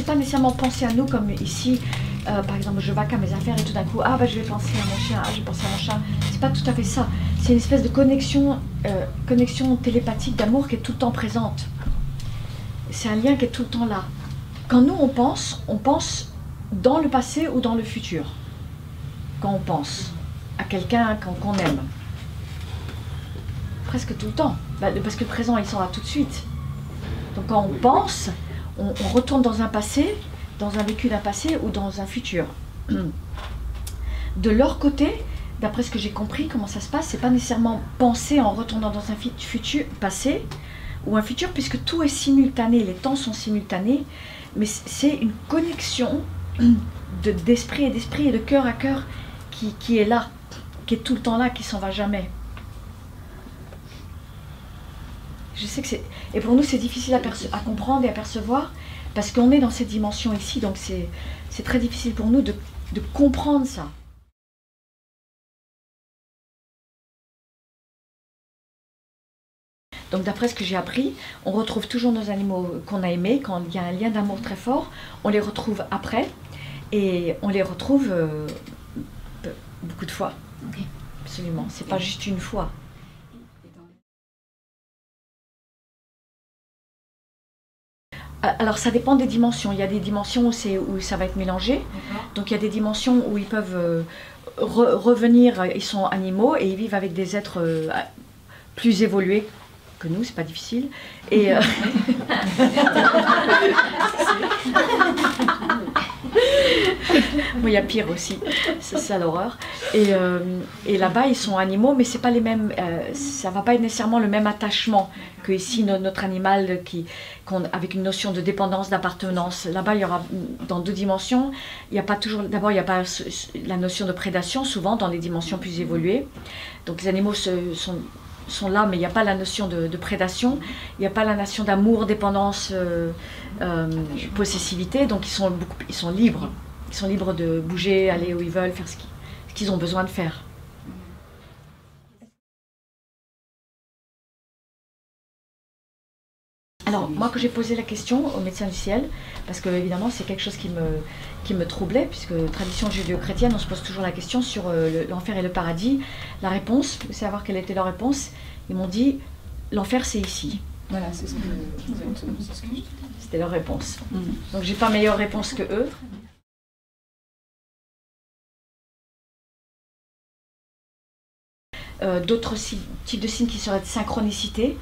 c'est pas nécessairement penser à nous comme ici, euh, par exemple, je vaque à mes affaires et tout d'un coup, ah bah je vais penser à mon chien, ah je vais penser à mon chat. C'est pas tout à fait ça. C'est une espèce de connexion, euh, connexion télépathique d'amour qui est tout le temps présente. C'est un lien qui est tout le temps là. Quand nous on pense, on pense dans le passé ou dans le futur. Quand on pense à quelqu'un qu'on aime. Presque tout le temps. Bah, parce que le présent il sera tout de suite. Donc quand on pense, on, retourne dans un passé dans un vécu d'un passé ou dans un futur. De leur côté, d'après ce que j'ai compris, comment ça se passe, c'est pas nécessairement penser en retournant dans un futur passé ou un futur, puisque tout est simultané, les temps sont simultanés, mais c'est une connexion d'esprit et d'esprit et de cœur à cœur qui, qui, est là, qui est tout le temps là, qui s'en va jamais. Je sais que c'est. Et pour nous, c'est difficile à, à comprendre et à percevoir, parce qu'on est dans cette dimension ici, donc c'est très difficile pour nous de, de comprendre ça. Donc d'après ce que j'ai appris, on retrouve toujours nos animaux qu'on a aimés, quand il y a un lien d'amour très fort, on les retrouve après, et on les retrouve euh, beaucoup de fois. Okay. Absolument, c'est pas juste une fois. Alors ça dépend des dimensions. Il y a des dimensions où, où ça va être mélangé. Donc il y a des dimensions où ils peuvent euh, re revenir, ils sont animaux et ils vivent avec des êtres euh, plus évolués que nous, c'est pas difficile. Et euh... il y a pire aussi, c'est ça l'horreur. Et, euh, et là-bas, ils sont animaux, mais c'est pas les mêmes. Euh, ça va pas être nécessairement le même attachement que ici no, notre animal qui, avec une notion de dépendance, d'appartenance. Là-bas, il y aura dans deux dimensions. Il n'y a pas toujours. D'abord, il n'y a pas la notion de prédation, souvent dans les dimensions plus évoluées. Donc les animaux se, sont sont là, mais il n'y a pas la notion de, prédation, il n'y a pas la notion d'amour, dépendance, euh, euh, possessivité, donc ils sont, ils sont libres. Ils sont libres de bouger, aller où ils veulent, faire ce qu'ils qu ont besoin de faire. Moi, que j'ai posé la question au médecin du ciel, parce que évidemment, c'est quelque chose qui me, qui me troublait, puisque tradition judéo-chrétienne, on se pose toujours la question sur euh, l'enfer et le paradis. La réponse, savoir quelle était leur réponse Ils m'ont dit l'enfer, c'est ici. Voilà, c'est ce que, C'était leur réponse. Mm. Donc, j'ai pas meilleure réponse que eux. Euh, D'autres types de signes qui seraient de synchronicité,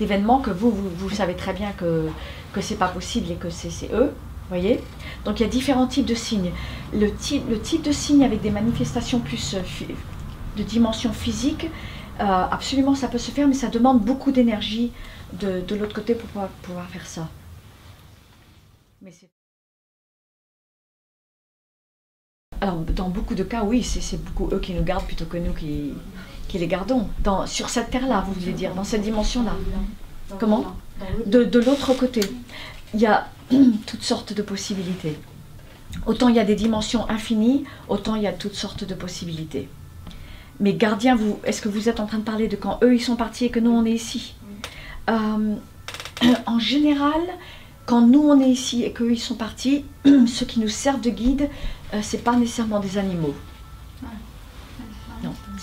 d'événements que vous, vous, savez très bien que, que c'est pas possible et que c'est eux. voyez Donc il y a différents types de signes. Le type, le type de signe avec des manifestations plus euh, de dimension physique, euh, absolument ça peut se faire, mais ça demande beaucoup d'énergie de, de l'autre côté pour pouvoir, pouvoir, faire ça. Mais Alors, dans beaucoup de cas, oui, c'est beaucoup eux qui nous gardent plutôt que nous qui, qui les gardons. Dans, sur cette terre-là, vous voulez dire, dans cette dimension-là. Comment De, de l'autre côté. Il y a toutes sortes de possibilités. Autant il y a des dimensions infinies, autant il y a toutes sortes de possibilités. Mais gardien, vous, est-ce que vous êtes en train de parler de quand eux ils sont partis et que nous on est ici? Euh, En général, quand nous on est ici et qu'eux ils sont partis, ceux qui nous servent de guide, euh, c'est pas nécessairement des animaux.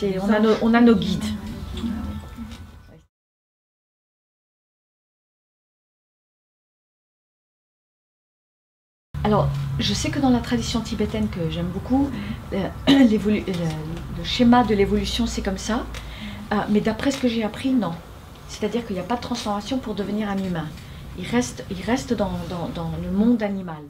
On a, nos, on a nos guides. Alors, je sais que dans la tradition tibétaine que j'aime beaucoup, euh, le, le, schéma de l'évolution c'est comme ça, euh, mais d'après ce que j'ai appris, non. C'est-à-dire qu'il n'y a pas de transformation pour devenir un humain. Il reste, il reste dans, dans, dans le monde animal.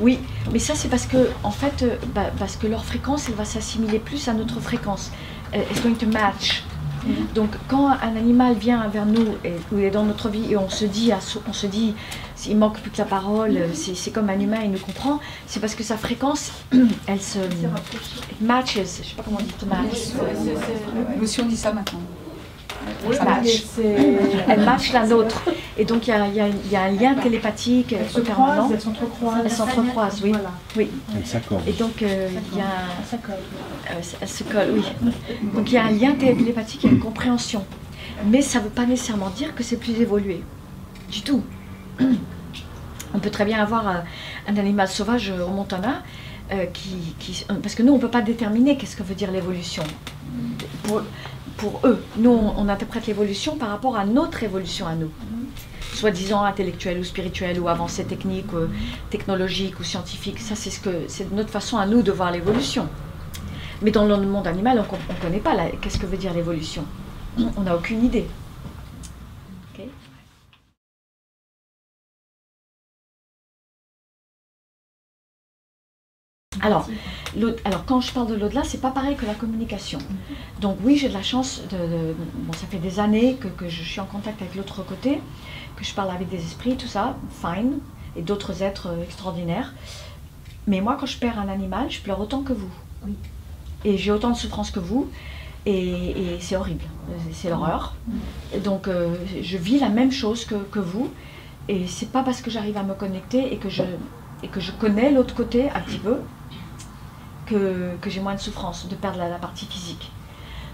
Oui, mais ça c'est parce que en fait, euh, bah, parce que leur fréquence, elle va s'assimiler plus à notre fréquence. It's going to match. Donc quand un animal vient vers nous et, ou est dans notre vie et on se dit, on se dit, il manque plus que la parole, c'est comme un humain, il nous comprend, c'est parce que sa fréquence, elle se matches, je sais pas comment on dit match. Nous si on dit ça maintenant. Elle match. Elle match la nôtre. Et donc il y a, y, a, y a, un lien télépathique elles se permanent. Elles s'entrecroisent. Elles s'entrecroisent, oui. Voilà. oui. Elles s'accordent. Et donc euh, il y a un... Ça. Euh, elles se collent, oui. Donc il y a un lien télépathique et une compréhension. Mais ça ne veut pas nécessairement dire que c'est plus évolué. Du tout. On peut très bien avoir un, un animal sauvage au Montana euh, qui, qui- Parce que nous, on ne peut pas déterminer qu'est-ce que veut dire l'évolution. Pour, eux, nous, on, on interprète l'évolution par rapport à notre évolution à nous. Soi-disant intellectuelle ou spirituelle ou avancée technique, ou technologique ou scientifique. Ça, c'est ce que c'est notre façon à nous de voir l'évolution. Mais dans le monde animal, on ne connaît pas qu'est-ce que veut dire l'évolution? On n'a aucune idée. Alors, quand je parle de l'au-delà, c'est pas pareil que la communication. Donc oui, j'ai de la chance, de, de- bon, ça fait des années que, que je suis en contact avec l'autre côté, que je parle avec des esprits, tout ça, fine, et d'autres êtres euh, extraordinaires. Mais moi, quand je perds un animal, je pleure autant que vous. Oui. Et j'ai autant de souffrance que vous, et, et c'est horrible, c'est l'horreur. Et Donc euh, je vis la même chose que, que vous, et c'est pas parce que j'arrive à me connecter et que je, et que je connais l'autre côté un petit peu que, j'ai moins de souffrance de perdre la, partie physique.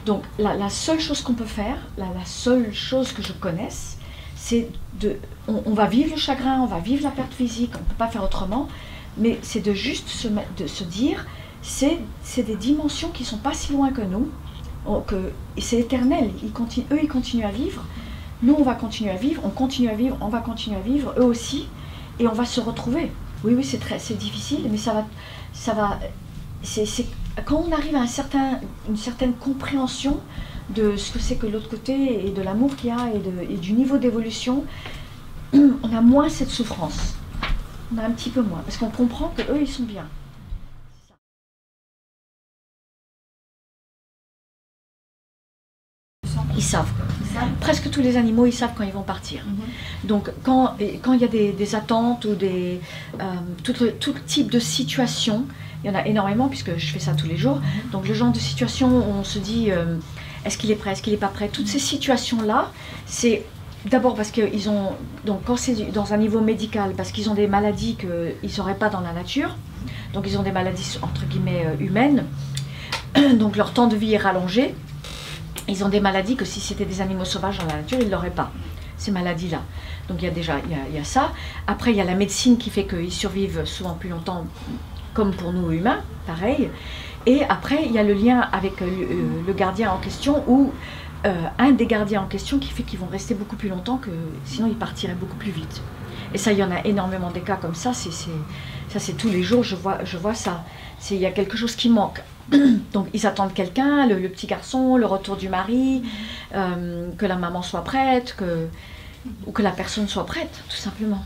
Donc la, seule chose qu'on peut faire, la, seule chose que je connaisse, c'est de... On, va vivre le chagrin, on va vivre la perte physique, on ne peut pas faire autrement, mais c'est de juste se, de se dire, c'est des dimensions qui sont pas si loin que nous, que c'est éternel, ils continuent, eux ils continuent à vivre, nous on va continuer à vivre, on continue à vivre, on va continuer à vivre, eux aussi, et on va se retrouver. Oui, oui, c'est difficile, mais ça va, ça va, c'est, quand on arrive à un certain, une certaine compréhension de ce que c'est que l'autre côté et de l'amour qu'il y a et, de- et du niveau d'évolution, on a moins cette souffrance. On a un petit peu moins, parce qu'on comprend que eux ils sont bien. Ils savent. Presque tous les animaux, ils savent quand ils vont partir. Donc, quand il y a des, des attentes ou des, euh, tout, le- tout type de situation, il y en a énormément puisque je fais ça tous les jours. Donc, le genre de situation où on se dit euh, est-ce qu'il est prêt, est-ce qu'il n'est pas prêt, toutes ces situations-là, c'est d'abord parce qu'ils ont, donc quand c'est dans un niveau médical, parce qu'ils ont des maladies qu'ils ne sauraient pas dans la nature, donc ils ont des maladies entre guillemets euh, humaines, donc leur temps de vie est rallongé. Ils ont des maladies que si c'était des animaux sauvages dans la nature, ils ne l'auraient pas, ces maladies-là. Donc il y a déjà il y a, il y a ça. Après, il y a la médecine qui fait qu'ils survivent souvent plus longtemps, comme pour nous humains, pareil. Et après, il y a le lien avec euh, le, euh, le gardien en question, ou euh, un des gardiens en question qui fait qu'ils vont rester beaucoup plus longtemps que sinon ils partiraient beaucoup plus vite. Et ça, il y en a énormément des cas comme ça. Ça, c'est tous les jours, je vois, je vois ça. Il y a quelque chose qui manque. Donc, ils attendent quelqu'un, le, petit garçon, le retour du mari, que la maman soit prête, ou que la personne soit prête, tout simplement.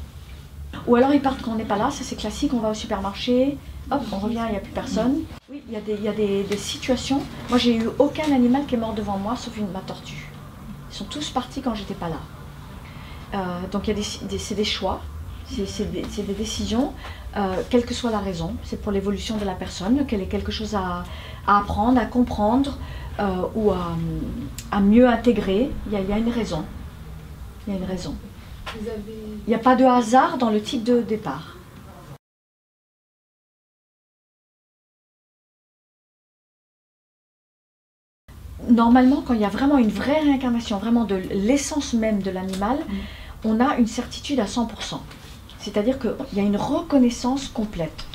Ou alors ils partent quand on n'est pas là, ça c'est classique, on va au supermarché, hop, on revient, il n'y a plus personne. Oui, il y a, des, il y a des, des situations. Moi, j'ai eu aucun animal qui est mort devant moi, sauf une, ma tortue. Ils sont tous partis quand j'étais pas là. Euh, donc, c'est des choix, c'est des, décisions, euh, quelle que soit la raison. C'est pour l'évolution de la personne, qu'elle ait quelque chose à, à apprendre, à comprendre euh, ou à, à mieux intégrer. Il y, a, il y a une raison. Il y a une raison. Avez Il n'y a pas de hasard dans le type de départ. Normalement, quand il y a vraiment une vraie réincarnation, vraiment de l'essence même de l'animal, on a une certitude à 100%. C'est-à-dire qu'il y a une reconnaissance complète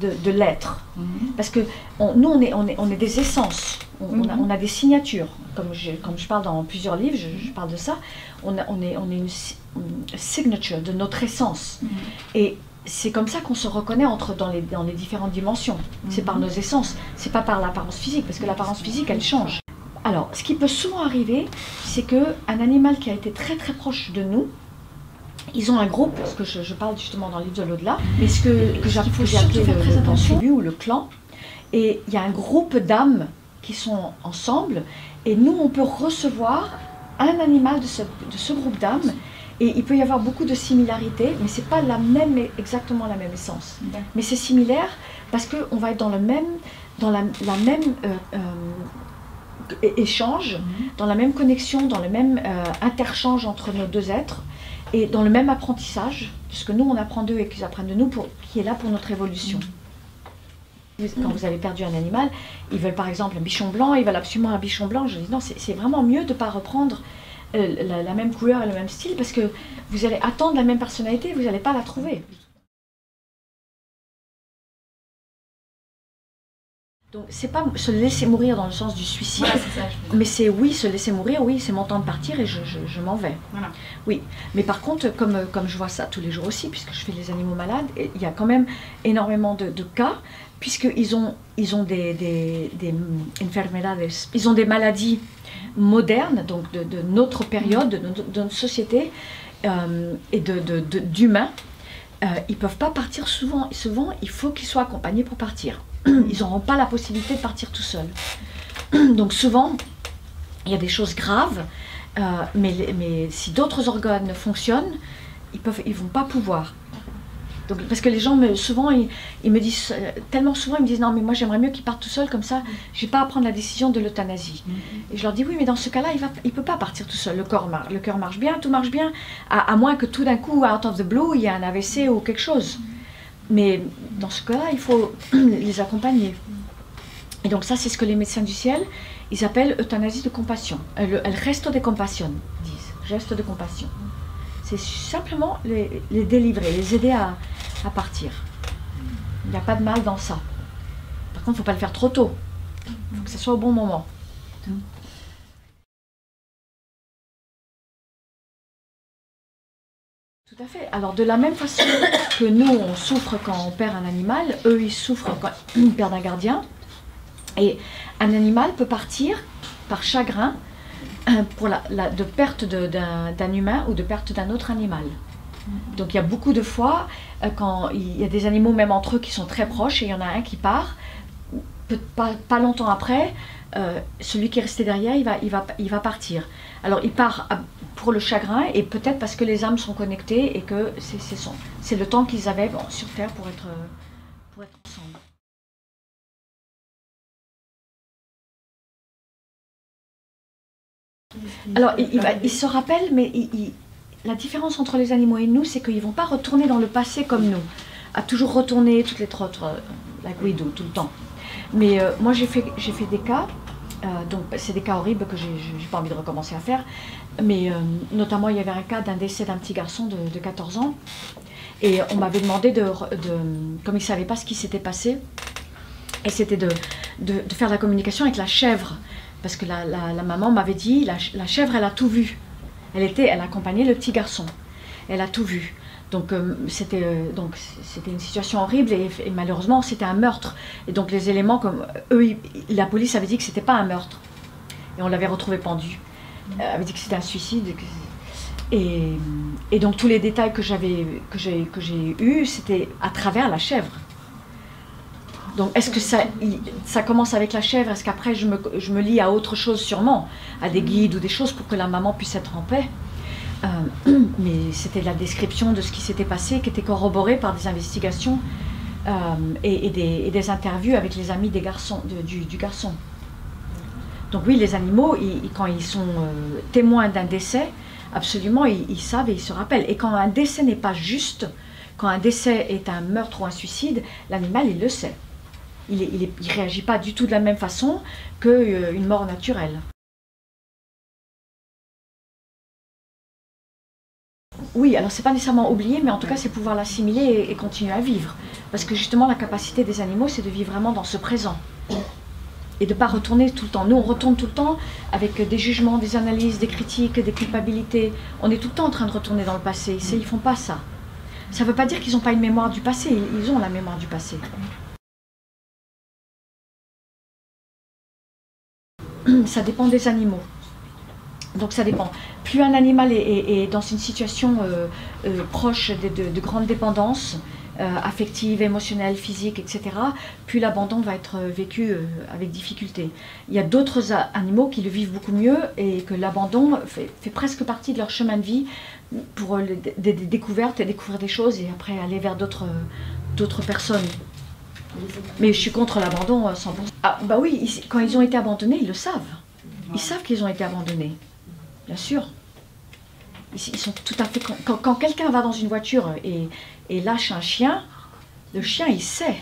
de, de l'être. Parce que on- nous, on est, on, est, on est des essences, on, on a, on a des signatures. Comme je, comme je parle dans plusieurs livres, je, je parle de ça. On, a- est, on est une, si- une signature de notre essence. Et c'est comme ça qu'on se reconnaît entre, dans, les, dans les différentes dimensions. C'est par nos essences, c'est pas par l'apparence physique, parce que l'apparence physique, elle change. Alors, ce qui peut souvent arriver, c'est que un animal qui a été très très proche de nous, ils ont un groupe, parce que je, je parle justement dans le livre de l'au-delà, mais ce que, que j'ai faut surtout faire très attention, ou le clan, et il y a un groupe d'âmes qui sont ensemble, et nous, on peut recevoir un animal de ce, de ce groupe d'âmes, et il peut y avoir beaucoup de similarités, mais c'est pas la même, exactement la même essence. Mais c'est similaire parce qu'on va être dans le même, dans la, la même euh, euh, échange, dans la même connexion, dans le même euh, interchange entre nos deux êtres, et dans le même apprentissage, puisque nous on apprend d'eux et qu'ils apprennent de nous, pour, qui est là pour notre évolution. Vous- Quand vous avez perdu un animal, ils veulent par exemple un bichon blanc, ils veulent absolument un bichon blanc. Je dis non, c'est c'est vraiment mieux de ne pas reprendre euh, la, la même couleur et le même style parce que vous allez attendre la même personnalité, vous n'allez pas la trouver. Donc c'est pas se laisser mourir dans le sens du suicide, Voilà, ça. mais c'est oui, se laisser mourir, oui, c'est mon temps de partir et je, je- je m'en vais. Voilà. Oui, mais par contre, comme, comme je vois ça tous les jours aussi, puisque je fais les animaux malades, il y a quand même énormément de, de cas, puisqu'ils ont, ils ont des, des, des ils ont des maladies modernes, donc de, de notre période, de notre, de notre société, euh, et de, de- d'humains. Euh, ils peuvent pas partir souvent. Souvent, il faut qu'ils soient accompagnés pour partir. Ils n'auront pas la possibilité de partir tout seuls. Donc souvent, il y a des choses graves, euh, mais, mais si d'autres organes fonctionnent, ils peuvent, ils vont pas pouvoir. Donc, parce que les gens, me, souvent, ils, ils me disent, euh, tellement souvent, ils me disent, non, mais moi j'aimerais mieux qu'ils partent tout seuls, comme ça, je n'ai pas à prendre la décision de l'euthanasie. Et je leur dis, oui, mais dans ce cas-là, il ne il peut pas partir tout seul. Le, corps le cœur marche bien, tout marche bien, à, à moins que tout d'un coup, out of the blue, il y ait un AVC ou quelque chose. Mais dans ce cas-là, il faut les accompagner. Et donc ça, c'est ce que les médecins du ciel, ils appellent euthanasie de compassion. Le, resto de compassion, disent. Geste de compassion. C'est simplement les, délivrer, les aider à partir. Il n'y a pas de mal dans ça. Par contre, il ne faut pas le faire trop tôt. Il faut que ce soit au bon moment. Tout à fait. Alors, de la même façon que nous, on souffre quand on perd un animal, eux, ils souffrent quand ils perdent un gardien. Et un animal peut partir par chagrin euh, pour la, de perte d'un humain ou de perte d'un autre animal. Donc il y a beaucoup de fois, euh, quand il y a des animaux même entre eux qui sont très proches et il y en a un qui part, pas longtemps après, euh, celui qui est resté derrière, il va, il, va, il va partir. Alors il part pour le chagrin et peut-être parce que les âmes sont connectées et que c'est le temps qu'ils avaient sur Terre pour être, euh, pour être ensemble. Alors, il, se rappelle, mais la différence entre les animaux et nous, c'est qu'ils ne vont pas retourner dans le passé comme nous, à toujours retourner toutes les trottes, euh, like we do, tout le temps. Mais euh, moi, j'ai fait, fait des cas, donc c'est des cas horribles que j'ai pas envie de recommencer à faire, mais euh, notamment, il y avait un cas d'un décès d'un petit garçon de, de 14 ans, et on m'avait demandé de, comme il ne savait pas ce qui s'était passé, et c'était de, de, faire la communication avec la chèvre. Parce que la, maman m'avait dit, la, la chèvre, elle a tout vu. Elle, était, elle accompagnait le petit garçon. Elle a tout vu. Donc euh, c'était euh, donc c'était une situation horrible et, malheureusement c'était un meurtre. Et donc les éléments comme eux, la police avait dit que c'était pas un meurtre. Et on l'avait retrouvé pendu. Elle avait dit que c'était un suicide. et Et, donc tous les détails que j'ai que j'ai eu, c'était à travers la chèvre. Donc, est-ce que ça, commence avec la chèvre? Est-ce qu'après, je me, je me lie à autre chose, sûrement? À des guides ou des choses pour que la maman puisse être en paix? Euh, Mais c'était la description de ce qui s'était passé qui était corroborée par des investigations euh, et, des, interviews avec les amis des garçons, du, garçon. Donc, oui, les animaux, quand ils sont euh, témoins d'un décès, absolument, ils, ils savent et ils se rappellent. Et quand un décès n'est pas juste, quand un décès est un meurtre ou un suicide, l'animal, il le sait. Il ne réagit pas du tout de la même façon qu'une mort naturelle. Oui, alors c'est pas nécessairement oublier, mais en tout cas c'est pouvoir l'assimiler et, continuer à vivre. Parce que justement la capacité des animaux c'est de vivre vraiment dans ce présent. Et de ne pas retourner tout le temps. Nous on retourne tout le temps avec des jugements, des analyses, des critiques, des culpabilités. On est tout le temps en train de retourner dans le passé. Ils font pas ça. Ça ne veut pas dire qu'ils n'ont pas une mémoire du passé, ils ont la mémoire du passé. ça dépend des animaux. Donc ça dépend. Plus un animal est, dans une situation euh, euh, proche de, de- de grande dépendance, euh, affective, émotionnelle, physique, etc., plus l'abandon va être euh, vécu avec difficulté. Il y a d'autres animaux qui le vivent beaucoup mieux et que l'abandon fait, presque partie de leur chemin de vie pour des, découvertes et découvrir des choses et après aller vers d'autres personnes. Mais je suis contre l'abandon à 100%. Ah, bah oui, quand ils ont été abandonnés, ils le savent. Ils savent qu'ils ont été abandonnés. Bien sûr. Ils, sont tout à fait. Quand, quelqu'un va dans une voiture et, lâche un chien, le chien, il sait.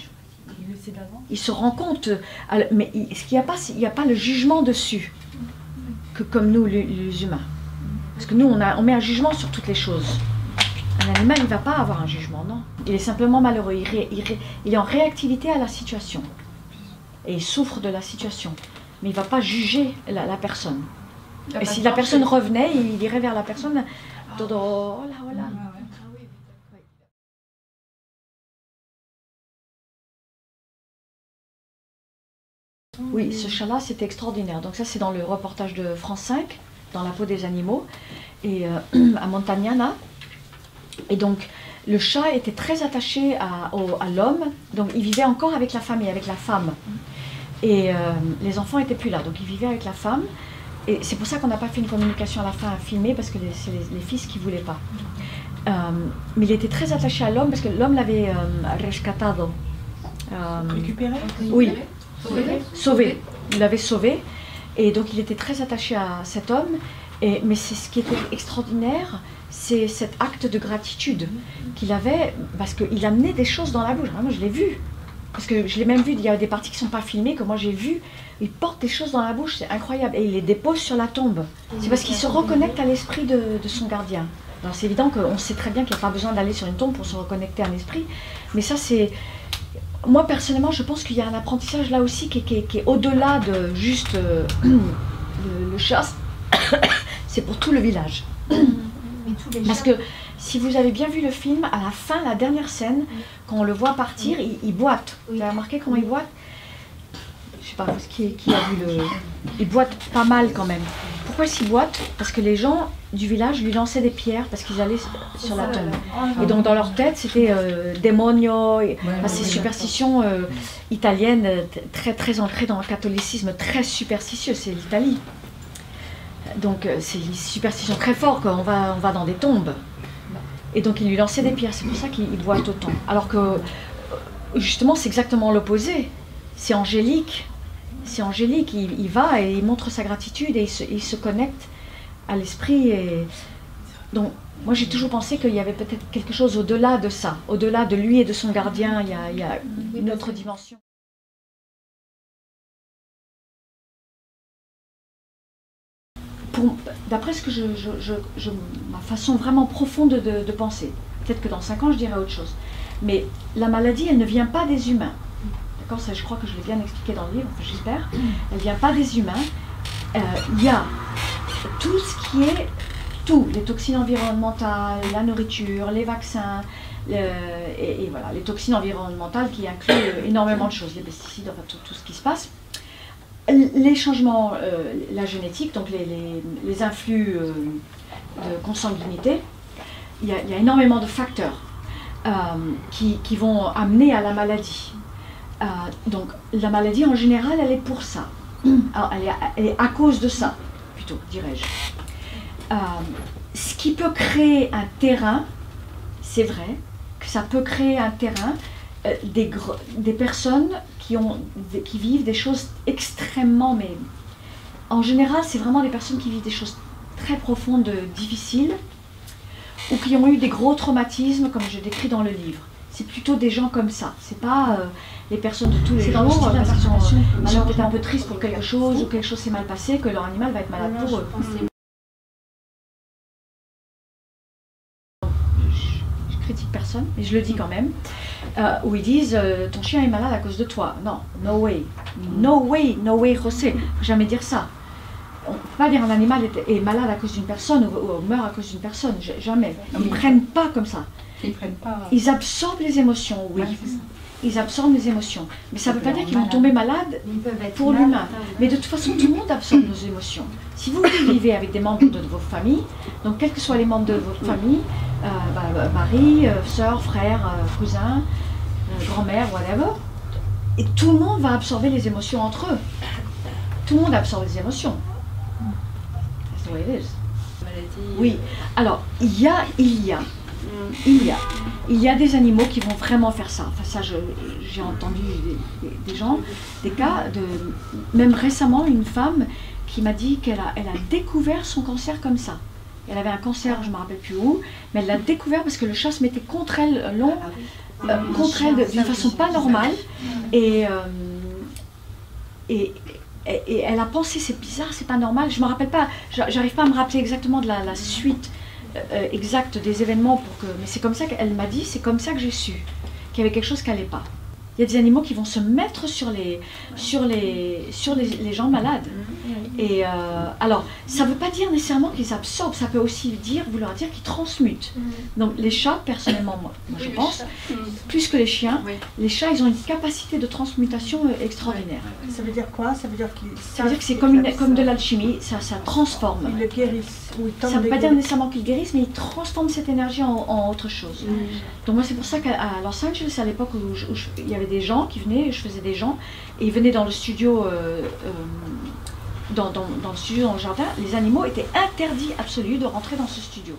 Il se rend compte. Mais il- ce qu'il n'y a pas, il n'y a pas le jugement dessus, que comme nous, les, humains. Parce que nous, on, met un jugement sur toutes les choses. Un animal, il ne va pas avoir un jugement, non. Il est simplement malheureux. Il, il il est en réactivité à la situation. Et il souffre de la situation. Mais il ne va pas juger la personne. Et si la personne revenait, il irait vers la personne. Dodo, oh là, oh là. Oui, ce chat-là, c'était extraordinaire. Donc ça, c'est dans le reportage de France 5, dans la peau des animaux, et euh, à Montagnana. Et donc, le chat était très attaché à, l'homme, donc il vivait encore avec la famille, avec la femme. Et euh, les enfants étaient plus là, donc il vivait avec la femme. Et c'est pour ça qu'on n'a pas fait une communication à la fin à filmer, parce que c'est les, les fils qui ne voulaient pas. Euh, mais il était très attaché à l'homme, parce que l'homme l'avait euh, rescatado. Euh, Récupérer oui, sauvé. Il l'avait sauvé. Et donc il était très attaché à cet homme. Et, mais c'est ce qui était extraordinaire, c'est cet acte de gratitude qu'il avait, parce qu'il amenait des choses dans la bouche. Moi, je l'ai vu. Parce que je l'ai même vu, il y a des parties qui ne sont pas filmées, que moi j'ai vu. Il porte des choses dans la bouche, c'est incroyable. Et il les dépose sur la tombe. C'est parce qu'il se reconnecte à l'esprit de, de son gardien. Alors c'est évident qu'on sait très bien qu'il n'y a pas besoin d'aller sur une tombe pour se reconnecter à l'esprit. Mais ça, c'est moi personnellement, je pense qu'il y a un apprentissage là aussi qui est, qui est- qui est au-delà de juste euh, le, le chasse. C'est pour tout le village. Parce que si vous avez bien vu le film, à la fin, la dernière scène, quand on le voit partir, il, il boite. Vous avez remarqué comment il boite Je sais pas qui, qui a vu le. Il boite pas mal quand même. Pourquoi il boite? Parce que les gens du village lui lançaient des pierres parce qu'ils allaient sur la tombe. Et donc dans leur tête, c'était euh, démonio, et- enfin, ces superstitions euh, italiennes euh, très très ancrées dans le catholicisme, très superstitieux, c'est l'Italie. Donc euh, c'est une superstition très forte qu'on va, on va dans des tombes. Et donc il lui lançait des pierres, c'est pour ça qu'il il boite autant. Alors que justement c'est exactement l'opposé. C'est angélique. C'est angélique, il, il va et il montre sa gratitude et il se, il se connecte à l'esprit. Et... Donc moi j'ai toujours pensé qu'il y avait peut-être quelque chose au-delà de ça, au-delà de lui et de son gardien, il y a, il y a une autre dimension. D'après ce que je, ma façon vraiment profonde de, penser, peut-être que dans 5 ans je dirai autre chose, mais la maladie elle ne vient pas des humains. D'accord Ça, je crois que je l'ai bien expliqué dans le livre, j'espère. Elle ne vient pas des humains. Euh, Il y a tout ce qui est tout, les toxines environnementales, la nourriture, les vaccins, et, voilà, les toxines environnementales qui incluent euh, énormément de choses, les pesticides, tout ce qui se passe. Les changements, euh, la génétique, donc les, les- influx euh, de consanguinité, il y, y a énormément de facteurs euh, qui, qui vont amener à la maladie. Donc la maladie en général, elle est pour ça. Elle, est, à cause de ça, plutôt, dirais-je. Ce qui peut créer un terrain, c'est vrai que ça peut créer un terrain, euh, des, des personnes qui, ont, qui vivent des choses extrêmement, mais en général, c'est vraiment des personnes qui vivent des choses très profondes, euh, difficiles, ou qui ont eu des gros traumatismes, comme je décris dans le livre. C'est plutôt des gens comme ça. C'est pas euh, les personnes de tous les jours style parce qu'ils ils sont peut-être un peu tristes pour quelque chose ou quelque chose s'est mal passé que leur animal va être malade pour eux. Critique personne, mais je le dis quand même, euh, où ils disent euh, ton chien est malade à cause de toi. Non, no way, no way, no way, José. Faut jamais dire ça. On ne peut pas dire un animal est, est malade à cause d'une personne ou, ou meurt à cause d'une personne. Jamais. Ils ne prennent pas comme ça. Ils prennent pas. Ils absorbent les émotions, oui. Ils absorbent les émotions. Mais ça ne veut pas dire qu'ils vont tomber malades pour l'humain. Mais de toute façon, tout le monde absorbe nos émotions. Si vous vivez avec des membres de vos familles, donc quels que soient les membres de votre famille, euh, bah, bah, mari, euh, soeur, frère, euh, cousin, euh, grand-mère, whatever, et tout le monde va absorber les émotions entre eux. Tout le monde absorbe les émotions. That's the way it is. Maladie. Oui. Alors, il y a, il y a, il y a, il y a des animaux qui vont vraiment faire ça. Enfin, ça, j'ai entendu des, des- des gens, des cas de, même récemment, une femme qui m'a dit qu'elle a, elle a découvert son cancer comme ça. Elle avait un cancer, je ne me rappelle plus où, mais elle l'a découvert parce que le chat se mettait contre elle long, Ah euh, contre elle de- d'une façon pas normale. Et, euh, et et, et elle a pensé, c'est bizarre, c'est pas normal. Je me rappelle pas, j'a- j'arrive pas à me rappeler exactement de la, la suite euh, euh, exacte des événements pour que. Mais c'est comme ça qu'elle m'a dit, c'est comme ça que j'ai su qu'il y avait quelque chose qui allait pas. Il y a des animaux qui vont se mettre sur les, sur les, sur les, les gens malades. Et euh, alors, ça ne veut pas dire nécessairement qu'ils absorbent, ça peut aussi dire, vouloir dire qu'ils transmutent. Donc les chats, personnellement, moi, moi, je pense, plus que les chiens, Oui. les chats, ils ont une capacité de transmutation euh, extraordinaire. Ça veut dire quoi? Ça veut dire qu'ils Ça veut dire que c'est comme, une- comme de l'alchimie, ça, ça transforme. Ils le guérissent. Ou ils Ça ne veut pas dire nécessairement qu'ils guérissent, mais ils transforment cette énergie en, en autre chose. Donc moi c'est pour ça qu'à Los Angeles, à l'époque où, il y avait des gens qui venaient, je faisais des gens, et ils venaient dans le studio, euh, euh, dans, le studio, dans le jardin, les animaux étaient interdits absolus de rentrer dans ce studio.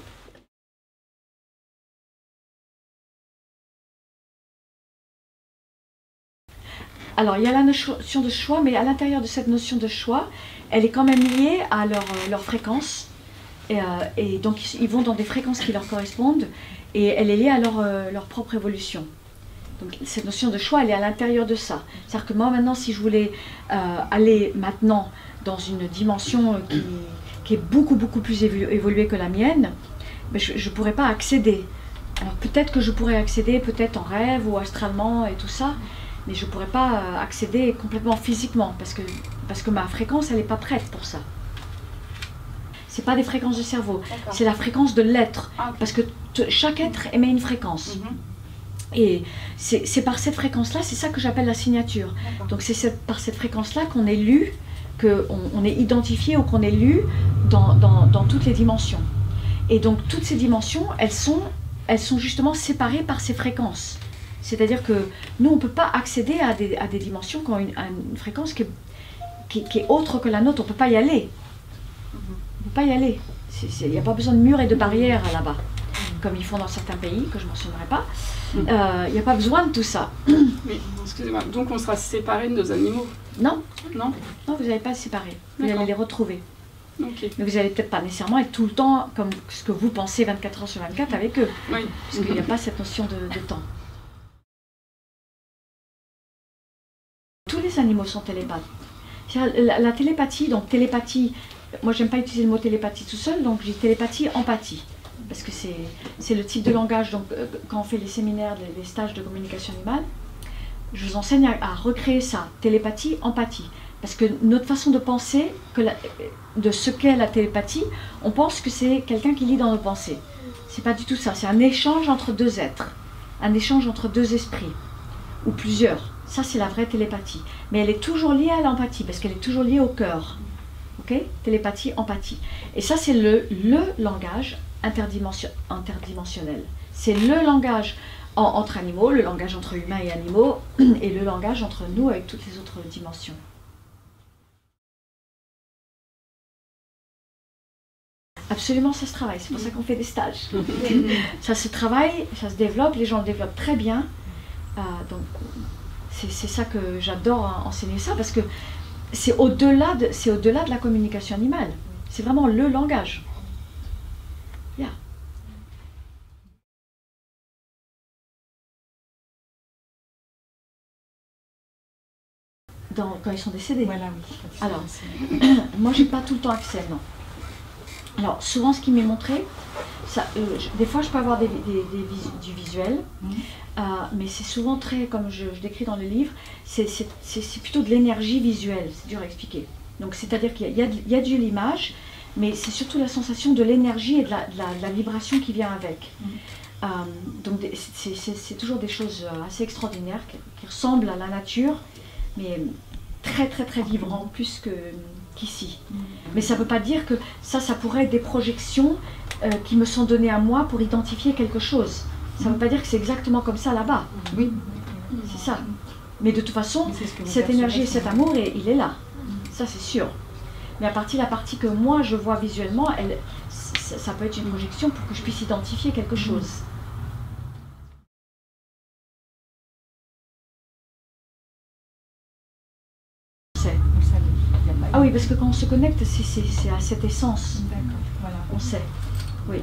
Alors, il y a la notion de choix, mais à l'intérieur de cette notion de choix, elle est quand même liée à leur, euh, leur fréquence. Et, donc, ils, vont dans des fréquences qui leur correspondent, et elle est liée à leur propre évolution. Donc, cette notion de choix, elle est à l'intérieur de ça. C'est-à-dire que moi, maintenant, si je voulais euh, aller maintenant dans une dimension euh, qui, qui est beaucoup, beaucoup plus évo- évoluée que la mienne, mais je ne pourrais pas accéder. Alors, peut-être que je pourrais accéder, peut-être en rêve ou astralement et tout ça, mais je ne pourrais pas euh, accéder complètement physiquement parce que, parce que ma fréquence, elle n'est pas prête pour ça. C'est pas des fréquences de cerveau, c'est la fréquence de l'être. Ah. Parce que chaque être émet une fréquence. Mhm. Et c'est par cette fréquence-là, c'est ça que j'appelle la signature. Donc c'est par cette fréquence-là qu'on est lu, qu'on on est identifié ou qu'on est lu dans, dans- dans toutes les dimensions. Et donc toutes ces dimensions, elles sont, elles sont justement séparées par ces fréquences. C'est-à-dire que nous, on ne peut pas accéder à des, à des dimensions qui ont une, à une fréquence qui est, qui- qui est autre que la nôtre. On ne peut pas y aller. On ne peut pas y aller. Il n'y a pas besoin de murs et de barrières là-bas, comme ils font dans certains pays, que je ne mentionnerai pas. Euh, Il n'y a pas besoin de tout ça. Mais, excusez-moi, donc on sera séparés de nos animaux, Non, non? Non, vous n'allez pas séparer. Vous allez les retrouver. Mais vous n'allez peut-être pas nécessairement être tout le temps comme ce que vous pensez 24 heures sur 24 avec eux, oui. parce qu'il n'y a pas cette notion de, de temps. Tous les animaux sont télépathes. La, la télépathie, donc télépathie, moi j'aime pas utiliser le mot télépathie tout seul, donc j'ai télépathie, empathie. Parce que c'est le type de langage, donc euh, quand on fait les séminaires, les, stages de communication animale, je vous enseigne à, recréer ça, télépathie, empathie. Parce que notre façon de penser, de ce qu'est la télépathie, on pense que c'est quelqu'un qui lit dans nos pensées. C'est pas du tout ça, c'est un échange entre deux êtres, un échange entre deux esprits, ou plusieurs. Ça, c'est la vraie télépathie. Mais elle est toujours liée à l'empathie, parce qu'elle est toujours liée au cœur. Ok? Télépathie, empathie. Et ça, c'est le, le langage interdimension- interdimensionnel. C'est le langage en- entre animaux, le langage entre humains et animaux, et le langage entre nous avec toutes les autres dimensions. Absolument, ça se travaille. C'est pour ça qu'on fait des stages. ça se travaille, ça se développe, les gens le développent très bien. Euh, donc, c'est ça que j'adore hein, enseigner ça parce que c'est au-delà de, c'est au-delà de la communication animale. C'est vraiment le langage. Dans- quand ils sont décédés. Voilà, oui. Alors. Moi, j'ai pas tout le temps accès, non. Alors, souvent, ce qui m'est montré, ça, euh, je- des fois, je peux avoir des, des- des vis- du visuel, Mhm. euh, mais c'est souvent très, comme je, je décris dans le livre, c'est plutôt de l'énergie visuelle, c'est dur à expliquer. Donc, c'est-à-dire qu'il y, a- y de- il y a de l'image, mais c'est surtout la sensation de l'énergie et de la, de la- de la vibration qui vient avec. Mhm. Euh, donc, c'est- toujours des choses assez extraordinaires qui, qui ressemblent à la nature, mais très, très, très vibrant, plus que- qu'ici. Mais ça ne veut pas dire que ça, ça pourrait être des projections euh, qui me sont données à moi pour identifier quelque chose. Ça ne veut pas dire que c'est exactement comme ça là-bas. Oui. C'est ça. Mais de toute façon, ce cette énergie cet amour, et- il est là. Ça, c'est sûr. Mais à partir de la partie que moi, je vois visuellement, elle, ça, ça peut être une projection pour que je puisse identifier quelque chose. Parce que quand on se connecte, c'est- c'est c'est à cette essence. D'accord. Voilà. On sait. Oui.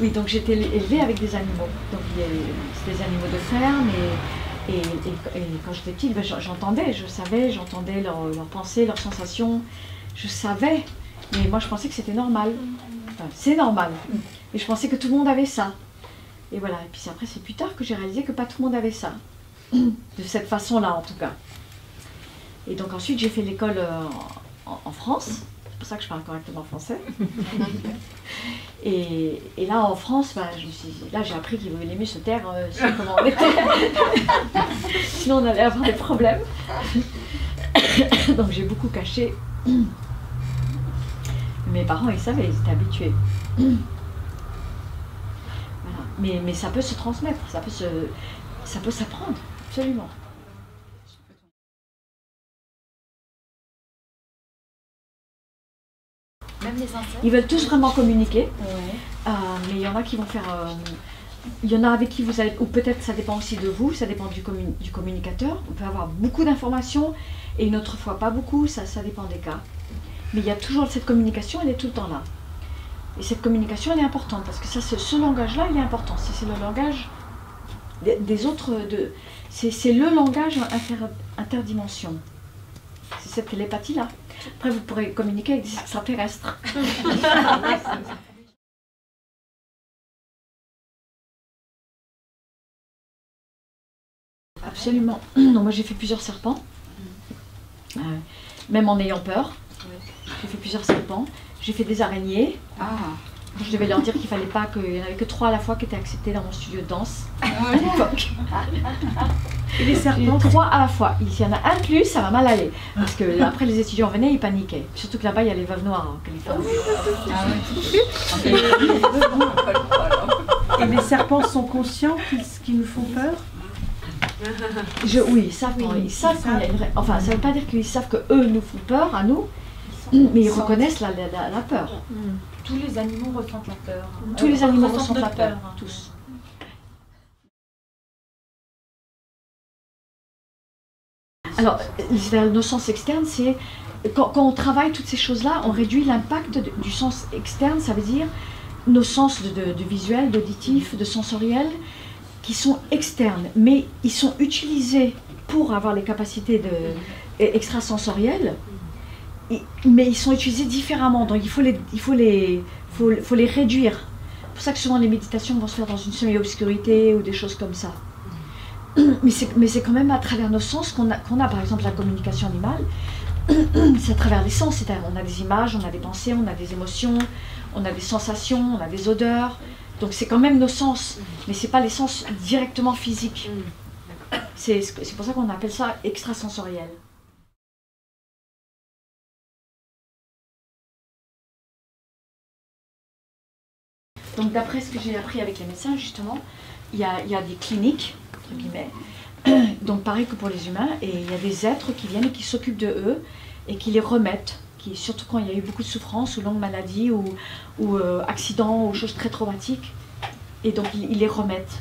Oui, donc j'étais élevée avec des animaux. Donc c'était des animaux de ferme et, et, et, et quand j'étais petite, ben, j'en- j'entendais, je savais, j'entendais leurs leurs pensées, leurs sensations. Je savais, mais moi je pensais que c'était normal. Enfin, c'est normal. Et je pensais que tout le monde avait ça. Et voilà, et puis après c'est plus tard que j'ai réalisé que pas tout le monde avait ça. De cette façon-là en tout cas. Et donc ensuite j'ai fait l'école euh, en, en France. C'est pour ça que je parle correctement français. Et, et là, en France, bah, je me suis dit- là, j'ai appris qu'il valait mieux se taire euh, sur comment on était. Sinon, on allait avoir des problèmes. Donc, j'ai beaucoup caché. Mes parents, ils savaient, ils étaient habitués. Mais, mais ça peut se transmettre, ça peut se, ça peut s'apprendre, absolument. Même les insectes? Ils veulent tous vraiment communiquer. Ouais. Euh, mais il y en a qui vont faire. euh, il y en a avec qui vous allez. Ou peut-être ça dépend aussi de vous, ça dépend du, du communicateur. On peut avoir beaucoup d'informations et une autre fois pas beaucoup, ça, ça dépend des cas. Mais il y a toujours cette communication, elle est tout le temps là. Et cette communication, elle est importante parce que ça, ce, ce langage-là, il est important. C'est le langage des, des autres. De, c'est c'est le langage inter- interdimension. C'est cette télépathie-là. Après, vous pourrez communiquer avec des extraterrestres. Absolument. Non, moi j'ai fait plusieurs serpents. Euh, même en ayant peur. J'ai fait plusieurs serpents. J'ai fait des araignées. Ah, Je devais leur dire qu'il fallait pas qu'il n'y en avait que trois à la fois qui étaient acceptés dans mon studio de danse Ah à l'époque. Et les serpents, trois à la fois. Il y en a un de plus, ça va mal aller. Parce que après les étudiants venaient, ils paniquaient. Surtout que là-bas, il y a les veuves noires en Californie. ah et les serpents sont conscients qu'ils nous font peur? Je, oui, ils savent quand, Oui, ils savent ils quand il y a savent. une vraie- Enfin, ça ne veut pas dire qu'ils savent que eux nous font peur à nous, mais ils reconnaissent la, la- la- la peur. Tous les animaux ressentent la peur. Tous les Euh, animaux ressentent la peur, hein. tous. Alors, nos sens externes, c'est quand, quand on travaille toutes ces choses-là, on réduit l'impact du sens externe, ça veut dire nos sens de, de- de visuel, d'auditif, de sensoriel, qui sont externes, mais ils sont utilisés pour avoir les capacités de, e- extrasensorielles, mais ils sont utilisés différemment, donc il faut les, il faut les, faut, faut les réduire. C'est pour ça que souvent les méditations vont se faire dans une semi-obscurité ou des choses comme ça. Mais c'est, quand même à travers nos sens qu'on a, qu'on a, par exemple, la communication animale. C'est à travers les sens, c'est-à-dire on a des images, on a des pensées, on a des émotions, on a des sensations, on a des odeurs. Donc c'est quand même nos sens, mais c'est pas les sens directement physiques. C'est, c'est pour ça qu'on appelle ça extrasensoriel. Donc d'après ce que j'ai appris avec les médecins, justement, il y a, il y a des cliniques, entre guillemets, donc pareil que pour les humains, et il y a des êtres qui viennent et qui s'occupent de eux et qui les remettent, qui, surtout quand il y a eu beaucoup de souffrance ou longue maladie ou, ou euh, accident ou choses très traumatiques, et donc ils, ils les remettent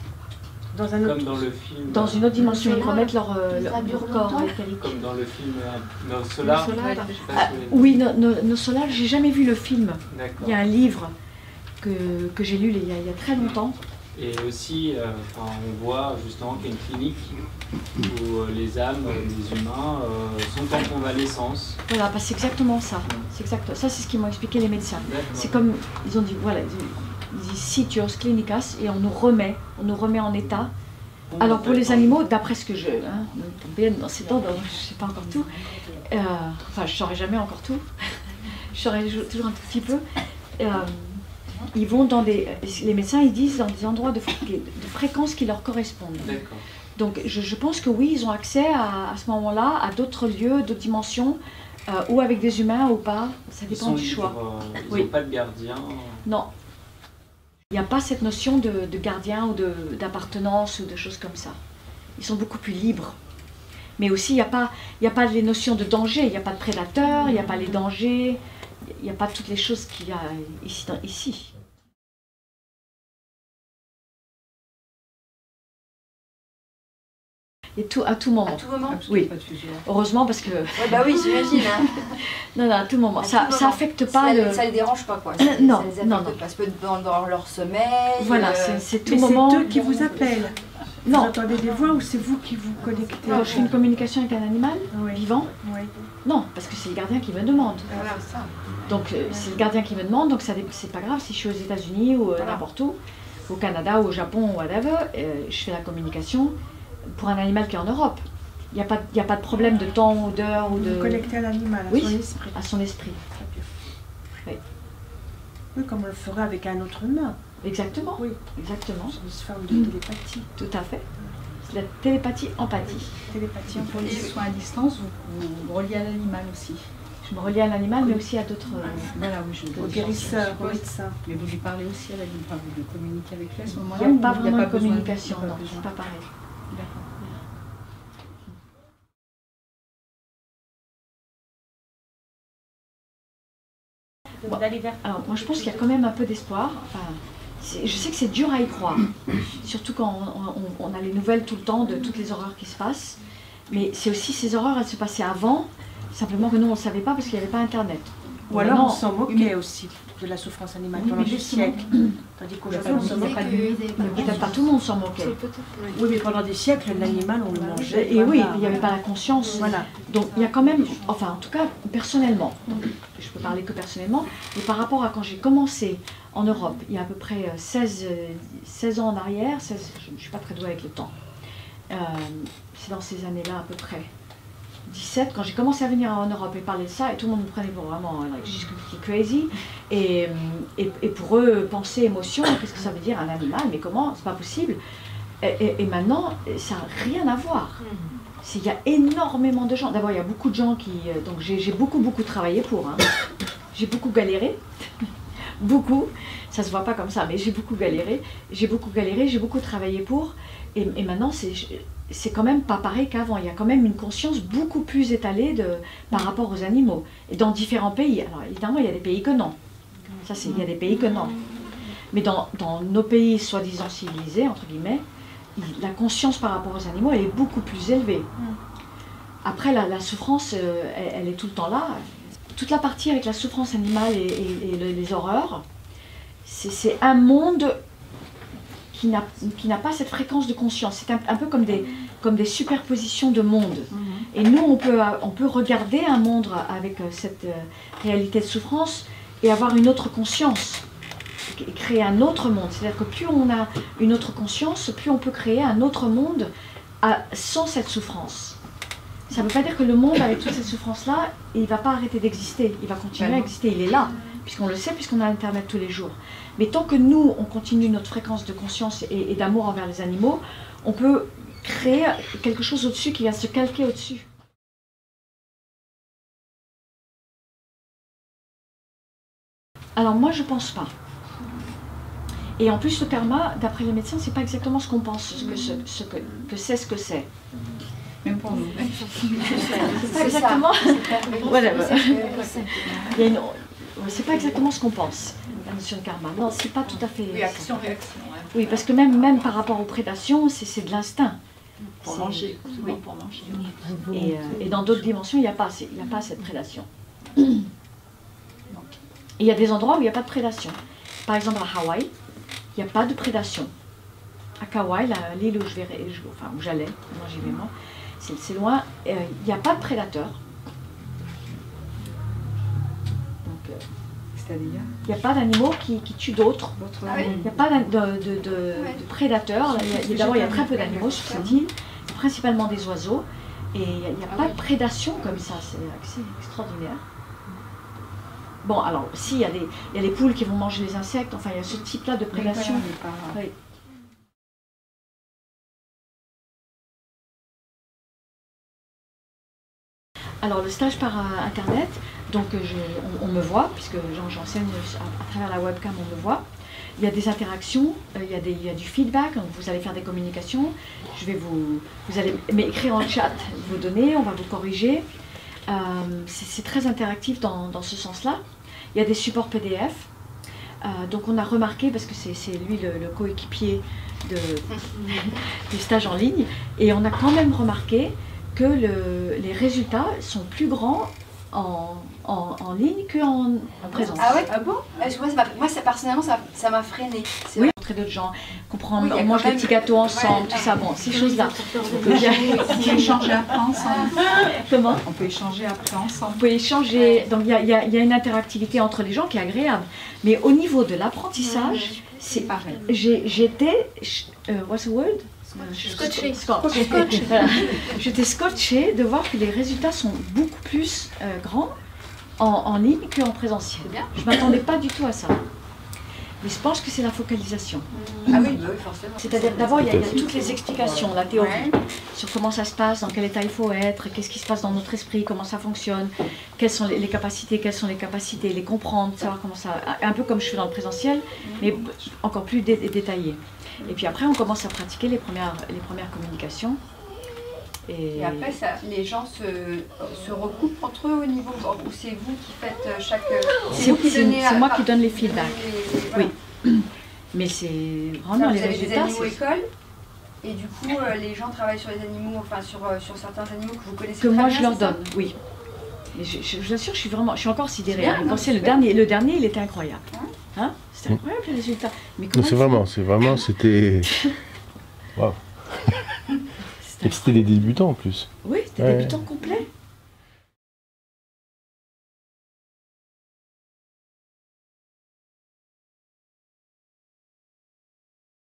dans un autre. Comme dans le film. dans une autre dimension, ils remettent leur, euh, leur, leur corps métallique. Comme dans le film euh, No Solar. Ah, oui, nos no, No Solar, j'ai jamais vu le film. Il y a un livre que, que j'ai lu il y, a, il y a très longtemps. Et aussi, euh, enfin, on voit justement qu'il y a une clinique où euh, les âmes des humains euh, sont en convalescence. Voilà, bah, c'est exactement ça. C'est exact. Ça, c'est ce qu'ils m'ont expliqué les médecins. C'est comme ils ont dit, voilà, ils disent sitios clinicas et on nous remet, on nous remet en état. Alors pour les animaux, d'après ce que je, hein, bien dans ces temps, donc je sais pas encore tout. euh, enfin, je saurais jamais encore tout. je saurais jou- toujours un tout petit peu. Euh, ils vont dans des, les médecins, ils disent dans des endroits de, de fréquences qui leur correspondent. Donc je, je pense que oui, ils ont accès à, à ce moment-là à d'autres lieux, d'autres dimensions, euh, ou avec des humains ou pas. Ça dépend du choix. euh, ils Oui. n'ont pas de gardien. Non. Il n'y a pas cette notion de, de gardien ou d'appartenance ou de choses comme ça. Ils sont beaucoup plus libres. Mais aussi, il n'y a, pas- il y a pas les notions de danger. Il n'y a pas de prédateurs, il n'y a pas les dangers, il n'y a pas toutes les choses qu'il y a ici. ici. Et tout, à tout moment. À tout moment Oui. Pas de fusion. Heureusement parce que Ouais, bah oui, j'imagine. Hein. non, non, à tout moment. À Ça, tout ça moment. affecte pas ça, le. ça les dérange pas, quoi. Euh, Ça, non, ça les affecte non, non. pas. Ça peut être dans, dans leur sommeil. Voilà, euh, c'est- tout Mais moment. c'est eux qui vous appellent. Vous Non, entendez des voix ou c'est vous qui vous connectez quand je fais une communication avec un animal Oui. vivant, Oui. non, parce que c'est le gardien qui me demande. Voilà, c'est ça. Donc euh, c'est le gardien qui me demande, donc ça c'est pas grave si je suis aux États-Unis ou euh, Voilà. n'importe où, au Canada, au Japon, ou whatever, euh, je fais la communication pour un animal qui est en Europe. Il n'y a, pas- il y a pas de problème de temps ou d'heure ou Vous de vous connectez à l'animal, à Oui. son esprit. à son esprit. Très bien. Oui. Oui, comme on le ferait avec un autre humain. Exactement. Oui. Exactement. C'est une forme de télépathie. Tout à fait. C'est la télépathie empathie. Télépathie en Pour les soins à distance, vous vous reliez à l'animal aussi. Je me relie à l'animal, mais aussi à d'autres. euh, Voilà, oui, je Au guérisseur, au médecin. Mais vous lui parlez aussi à l'animal, vous communiquez avec lui à ce Il moment-là n'y a ou pas vraiment de communication, il non, c'est pas pareil. Bon. Alors, moi, je pense qu'il y a quand même un peu d'espoir. Je sais que c'est dur à y croire, surtout quand on, a les nouvelles tout le temps de toutes les horreurs qui se passent. Mais c'est aussi ces horreurs, elles se passaient avant, simplement que nous, on ne savait pas parce qu'il n'y avait pas Internet. Ou alors on s'en moquait aussi de la souffrance animale Oui, pendant des siècles. Tandis qu'aujourd'hui on s'en moque. pas tout le monde s'en moquait. Oui, mais pendant des siècles, l'animal, on le mangeait. Et oui, il n'y avait pas la conscience. Voilà. Donc il y a quand même, enfin en tout cas personnellement, je peux parler que personnellement, mais par rapport à quand j'ai commencé en Europe, il y a à peu près euh, 16, euh, 16 ans en arrière, 16, je ne suis pas très douée avec le temps, Euh, c'est dans ces années-là à peu près, 17, quand j'ai commencé à venir en Europe et parler de ça, et tout le monde me prenait pour vraiment euh, like, completely crazy, et, euh, et, et pour eux, pensée, émotion, qu'est-ce que ça veut dire un animal, mais comment, c'est pas possible. Et, maintenant, ça n'a rien à voir. C'est- Il y a énormément de gens. D'abord, il y a beaucoup de gens qui. euh, Donc, j'ai j'ai beaucoup, beaucoup travaillé pour. hein. J'ai beaucoup galéré. Beaucoup. Ça se voit pas comme ça, mais j'ai beaucoup galéré. J'ai beaucoup galéré, j'ai beaucoup travaillé pour. Et, et maintenant, c'est c'est quand même pas pareil qu'avant. Il y a quand même une conscience beaucoup plus étalée de, par rapport aux animaux. Et dans différents pays. Alors, évidemment, il y a des pays que non. Ça, c'est, il y a des pays que non. Mais dans, dans nos pays soi-disant civilisés, entre guillemets, il- la conscience par rapport aux animaux, elle est beaucoup plus élevée. Après, la, la souffrance, euh, elle, elle est tout le temps là. Toute la partie avec la souffrance animale et, et- et le- les horreurs, c'est, un monde qui n'a, pas cette fréquence de conscience. C'est un, un peu comme des, comme des superpositions de mondes. Et nous, on peut, on peut regarder un monde avec euh, cette euh, réalité de souffrance et avoir une autre conscience et créer un autre monde. C'est-à-dire que plus on a une autre conscience, plus on peut créer un autre monde à- sans cette souffrance. Ça ne veut pas dire que le monde avec toute cette souffrance-là, il ne va pas arrêter d'exister. Il va continuer Ben à exister. Il est là, puisqu'on le sait, puisqu'on a Internet tous les jours. Mais tant que nous, on continue notre fréquence de conscience et, et d'amour envers les animaux, on peut créer quelque chose au-dessus qui vient se calquer au-dessus. Alors moi, je pense pas. Et en plus, le karma, d'après les médecins, c'est pas exactement ce qu'on pense, ce que, ce, ce que, que c'est ce que c'est. Même pour nous. C'est pas exactement. Voilà, C'est- c'est- Il y a une- ouais, C'est pas exactement ce qu'on pense, la notion de karma. Non, c'est pas tout à fait. Oui, action, réaction. hein. Oui, parce que même, même par rapport aux prédations, c'est c'est de l'instinct. Pour manger. oui. pour manger. Et, euh, et dans d'autres dimensions, il n'y a, pas y a pas cette prédation. Il y a des endroits où il n'y a pas de prédation. Par exemple, à Hawaï, il n'y a pas de prédation. À Kauai, l'île où enfin où j'allais, moi j'y vais moi, c'est loin, euh, il n'y a pas de prédateurs. Donc, euh, C'est-à-dire il n'y a pas d'animaux qui, qui tuent d'autres. Ah oui. Il n'y a pas d'an- de, de- de- Ouais. de prédateurs. D'abord, il y a très peu d'animaux sur cette île, principalement des oiseaux. Et il n'y a, il y a Ah pas oui. de prédation comme ça, c'est c'est extraordinaire. Bon, alors, si, il y, a y les poules qui vont manger les insectes, enfin, il y a ce type-là de prédation. Pas- Oui. Alors, le stage par euh, Internet, donc euh, on, me voit, puisque j'en- j'enseigne à, travers la webcam, on me voit. Il y a des interactions, euh, il y a, du feedback, donc vous allez faire des communications. Je vais vous, vous allez m'écrire en chat vos données, on va vous corriger. C'est très interactif dans, ce sens-là. Il y a des supports PDF. Donc on a remarqué, parce que c'est lui le, coéquipier du stage en ligne, et on a quand même remarqué que le- les résultats sont plus grands en, en, en ligne qu'en en présence. Ah ouais Ah bon Parce que moi, ça m'a- moi, ça, personnellement, ça ça m'a freiné. C'est Oui, vrai. rencontrer d'autres gens, comprendre, Oui, on mange des petits gâteaux ensemble, Ouais, tout ouais. ça, bon, ces choses-là. On peut échanger après ensemble. Comment On peut échanger après ensemble. On peut échanger, donc il y a, il y a- y a une interactivité entre les gens qui est agréable. Mais au niveau de l'apprentissage, C'est c'est pareil. j'étais, euh, what's the word? Scotché. Scotché. Voilà. J'étais scotchée de voir que les résultats sont beaucoup plus euh, grands en, en ligne qu'en présentiel. Bien. Je m'attendais pas du tout à ça. Mais je pense que c'est la focalisation. Ah oui, bah oui, forcément. C'est-à-dire d'abord il y, a- il y a toutes les explications, la théorie Ouais. sur comment ça se passe, dans quel état il faut être, qu'est-ce qui se passe dans notre esprit, comment ça fonctionne, quelles sont les, les capacités, quelles sont les capacités, les comprendre, savoir comment ça, un peu comme je fais dans le présentiel, mais encore plus dé- détaillé. Et puis après, on commence à pratiquer les premières, les premières communications. Et, Et après, ça, les gens se, se recoupent entre eux au niveau. Ou c'est vous qui faites chaque. C'est- à- moi qui donne les feedbacks. les- Oui. mais c'est vraiment vous les avez des résultats. animaux école. Et du coup, euh, les gens travaillent sur les animaux, enfin sur, euh, sur certains animaux que vous connaissez que très moi bien, je leur donne, oui. Mais je, je- je vous assure, je suis vraiment, je suis encore sidérée. Bien, hein. Non, pensez, c'est le dernier, le dernier, il était incroyable. Ouais. Hein C'était Mm. incroyable les résultats. Mais c'est vraiment, c'est vraiment, c'était. Waouh. Et c'était des débutants en plus. Oui, c'était Ouais. débutant